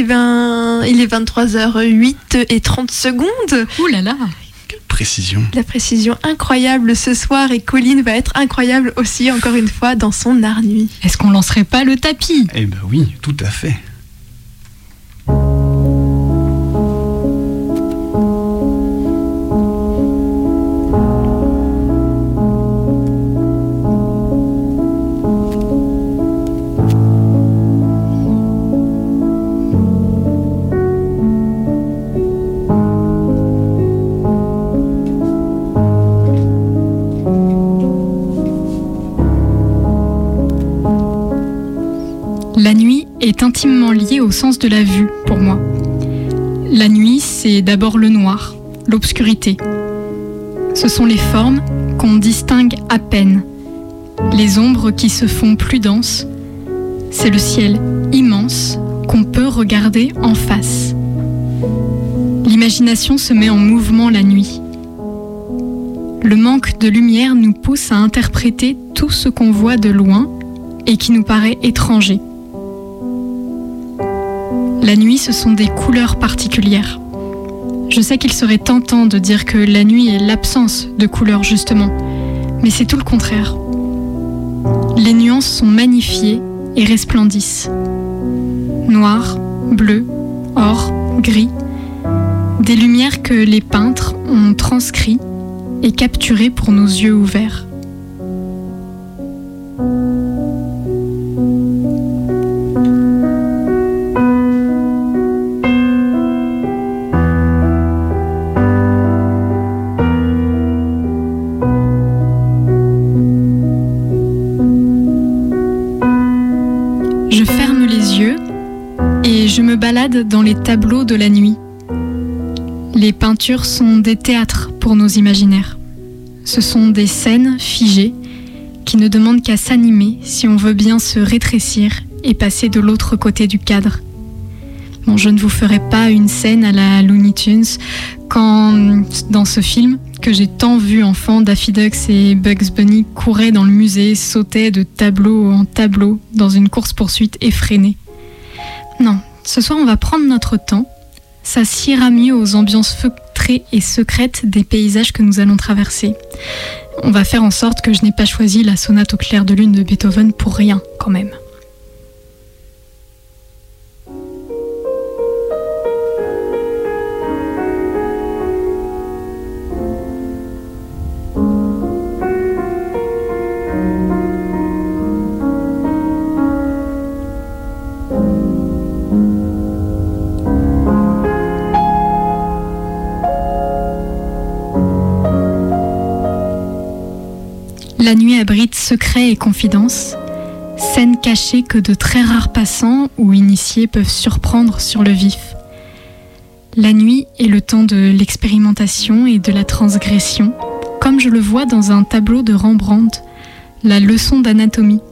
Eh ben, il est 23h08 et 30 secondes. Ouh là là Quelle précision. La précision incroyable ce soir et Colline va être incroyable aussi, encore une fois, dans son art nuit. Est-ce qu'on lancerait pas le tapis? Eh ben oui, tout à fait. Intimement au sens de la vue pour moi. La nuit, c'est d'abord le noir, l'obscurité. Ce sont les formes qu'on distingue à peine, les ombres qui se font plus denses. C'est le ciel immense qu'on peut regarder en face. L'imagination se met en mouvement la nuit. Le manque de lumière nous pousse à interpréter tout ce qu'on voit de loin et qui nous paraît étranger. La nuit, ce sont des couleurs particulières. Je sais qu'il serait tentant de dire que la nuit est l'absence de couleurs justement, mais c'est tout le contraire. Les nuances sont magnifiées et resplendissent. Noir, bleu, or, gris, des lumières que les peintres ont transcrits et capturées pour nos yeux ouverts. Balade dans les tableaux de la nuit. Les peintures sont des théâtres pour nos imaginaires. Ce sont des scènes figées qui ne demandent qu'à s'animer si on veut bien se rétrécir et passer de l'autre côté du cadre. Bon, je ne vous ferai pas une scène à la Looney Tunes quand, dans ce film, que j'ai tant vu enfant, Daffy Duck et Bugs Bunny couraient dans le musée, sautaient de tableau en tableau dans une course-poursuite effrénée. Non, ce soir on va prendre notre temps. Ça s'ira mieux aux ambiances feutrées et secrètes des paysages que nous allons traverser. On va faire en sorte que je n'ai pas choisi la sonate au clair de lune de Beethoven pour rien, quand même. La nuit abrite secrets et confidences, scènes cachées que de très rares passants ou initiés peuvent surprendre sur le vif. La nuit est le temps de l'expérimentation et de la transgression, comme je le vois dans un tableau de Rembrandt, la leçon d'anatomie.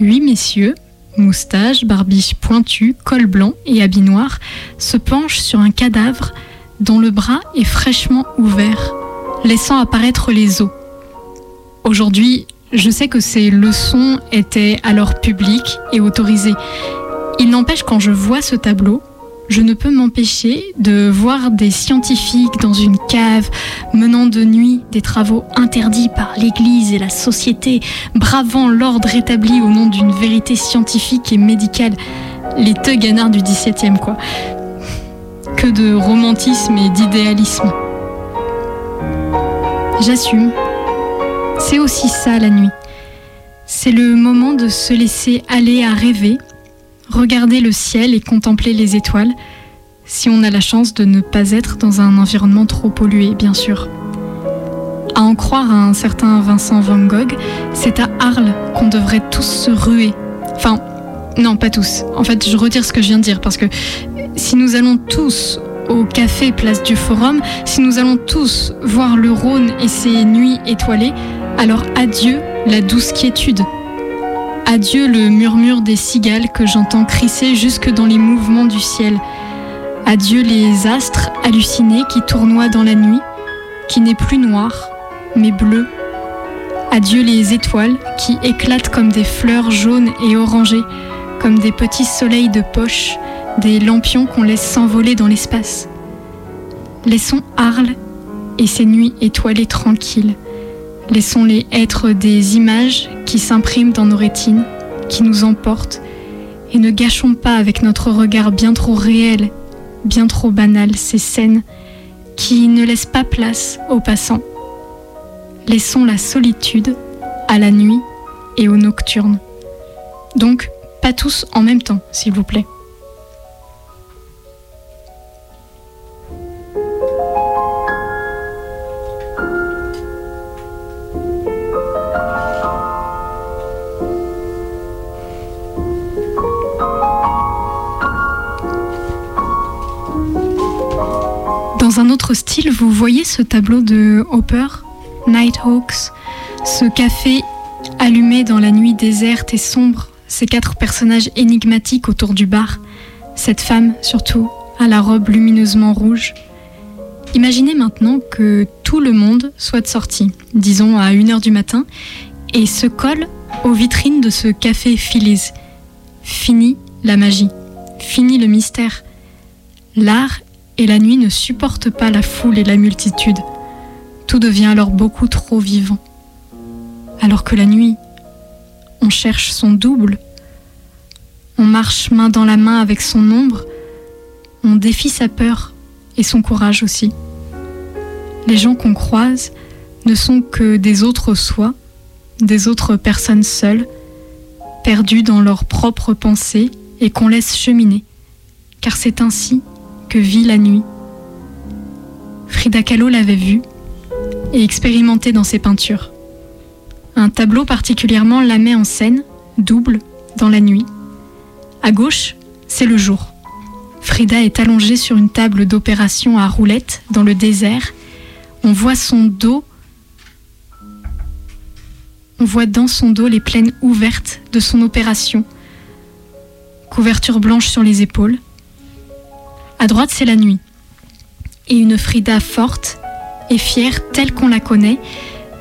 Huit messieurs, moustaches, barbiche pointue, col blanc et habit noir, se penchent sur un cadavre dont le bras est fraîchement ouvert, laissant apparaître les os. Aujourd'hui, je sais que ces leçons étaient alors publiques et autorisées. Il n'empêche, quand je vois ce tableau, je ne peux m'empêcher de voir des scientifiques dans une cave, menant de nuit des travaux interdits par l'Église et la société, bravant l'ordre établi au nom d'une vérité scientifique et médicale. Les teuganards du XVIIe, quoi. Que de romantisme et d'idéalisme. J'assume. C'est aussi ça la nuit. C'est le moment de se laisser aller à rêver, regarder le ciel et contempler les étoiles, si on a la chance de ne pas être dans un environnement trop pollué, bien sûr. À en croire à un certain Vincent Van Gogh, c'est à Arles qu'on devrait tous se ruer. Enfin, non, pas tous. En fait, je retire ce que je viens de dire, parce que si nous allons tous au café Place du Forum, si nous allons tous voir le Rhône et ses nuits étoilées, alors adieu la douce quiétude. Adieu le murmure des cigales que j'entends crisser jusque dans les mouvements du ciel. Adieu les astres hallucinés qui tournoient dans la nuit, qui n'est plus noir, mais bleu. Adieu les étoiles qui éclatent comme des fleurs jaunes et orangées, comme des petits soleils de poche des lampions qu'on laisse s'envoler dans l'espace. Laissons Arles et ses nuits étoilées tranquilles. Laissons-les être des images qui s'impriment dans nos rétines, qui nous emportent, et ne gâchons pas avec notre regard bien trop réel, bien trop banal ces scènes qui ne laissent pas place aux passants. Laissons la solitude à la nuit et aux nocturnes. Donc, pas tous en même temps, s'il vous plaît. Dans un autre style, vous voyez ce tableau de Hopper, Nighthawks, ce café allumé dans la nuit déserte et sombre, ces quatre personnages énigmatiques autour du bar, cette femme surtout, à la robe lumineusement rouge. Imaginez maintenant que tout le monde soit sorti, disons à 1h du matin, et se colle aux vitrines de ce café Phillies. Fini la magie, fini le mystère. L'art et la nuit ne supportent pas la foule et la multitude. Tout devient alors beaucoup trop vivant. Alors que la nuit, on cherche son double, on marche main dans la main avec son ombre, on défie sa peur et son courage aussi. Les gens qu'on croise ne sont que des autres soi, des autres personnes seules, perdues dans leurs propres pensées et qu'on laisse cheminer, car c'est ainsi vit la nuit. Frida Kahlo l'avait vu et expérimenté dans ses peintures. Un tableau particulièrement la met en scène, double, dans la nuit. À gauche, c'est le jour. Frida est allongée sur une table d'opération à roulettes dans le désert. On voit son dos. On voit dans son dos les plaines ouvertes de son opération. Couverture blanche sur les épaules. À droite, c'est la nuit. Et une Frida forte et fière telle qu'on la connaît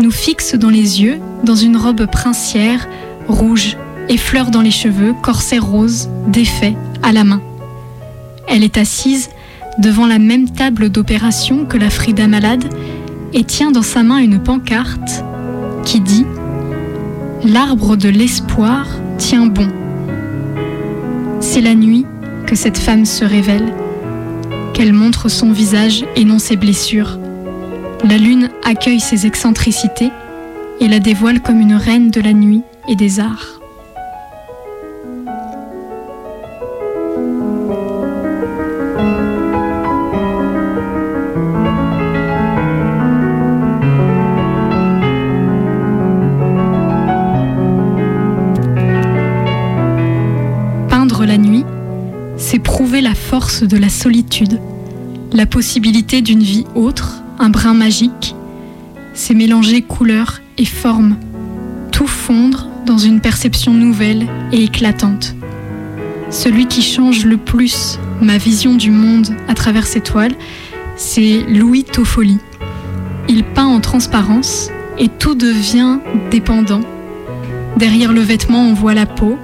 nous fixe dans les yeux, dans une robe princière, rouge, et fleurs dans les cheveux, corset rose, défait, à la main. Elle est assise devant la même table d'opération que la Frida malade et tient dans sa main une pancarte qui dit L'arbre de l'espoir tient bon. C'est la nuit que cette femme se révèle qu'elle montre son visage et non ses blessures. La lune accueille ses excentricités et la dévoile comme une reine de la nuit et des arts. Peindre la nuit, c'est prouver la force de la la possibilité d'une vie autre, un brin magique, c'est mélanger couleurs et formes, tout fondre dans une perception nouvelle et éclatante. Celui qui change le plus ma vision du monde à travers ces toiles, c'est Louis Toffoli. Il peint en transparence et tout devient dépendant. Derrière le vêtement, on voit la peau,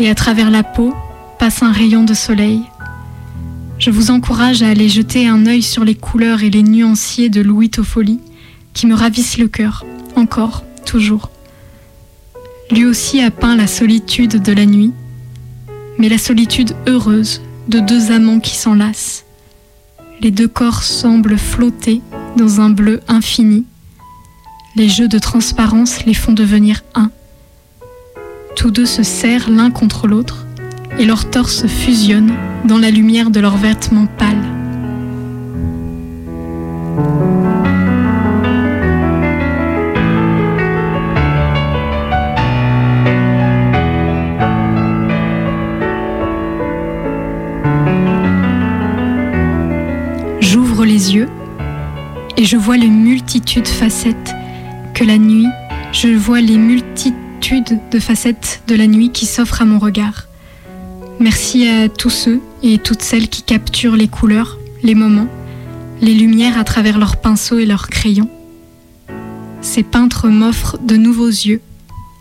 et à travers la peau passe un rayon de soleil. Je vous encourage à aller jeter un œil sur les couleurs et les nuanciers de Louis Toffoli, qui me ravissent le cœur, encore, toujours. Lui aussi a peint la solitude de la nuit, mais la solitude heureuse de deux amants qui s'enlacent. Les deux corps semblent flotter dans un bleu infini. Les jeux de transparence les font devenir un. Tous deux se serrent l'un contre l'autre et leurs torses fusionnent dans la lumière de leurs vêtements pâles. J'ouvre les yeux et je vois les multitudes facettes que la nuit, je vois les multitudes de facettes de la nuit qui s'offrent à mon regard. Merci à tous ceux et toutes celles qui capturent les couleurs, les moments, les lumières à travers leurs pinceaux et leurs crayons. Ces peintres m'offrent de nouveaux yeux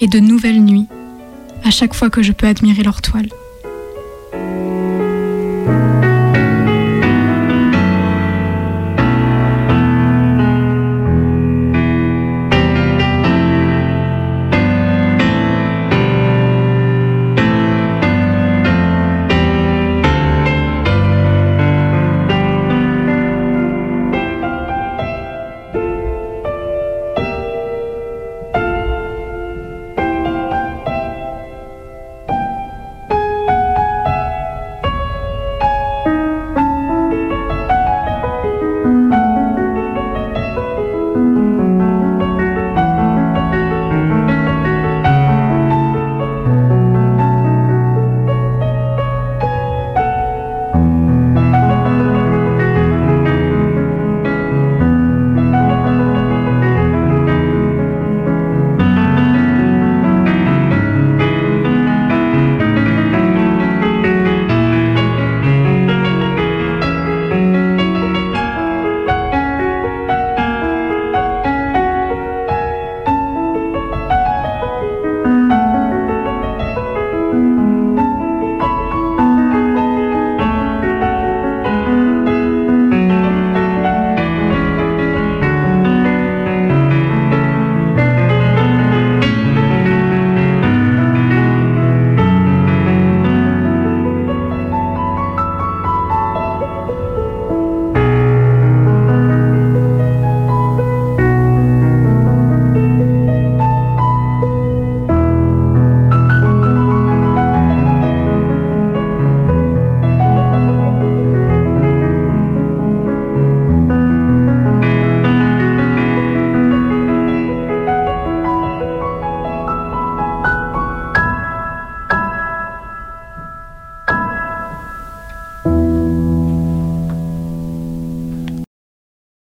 et de nouvelles nuits à chaque fois que je peux admirer leurs toiles.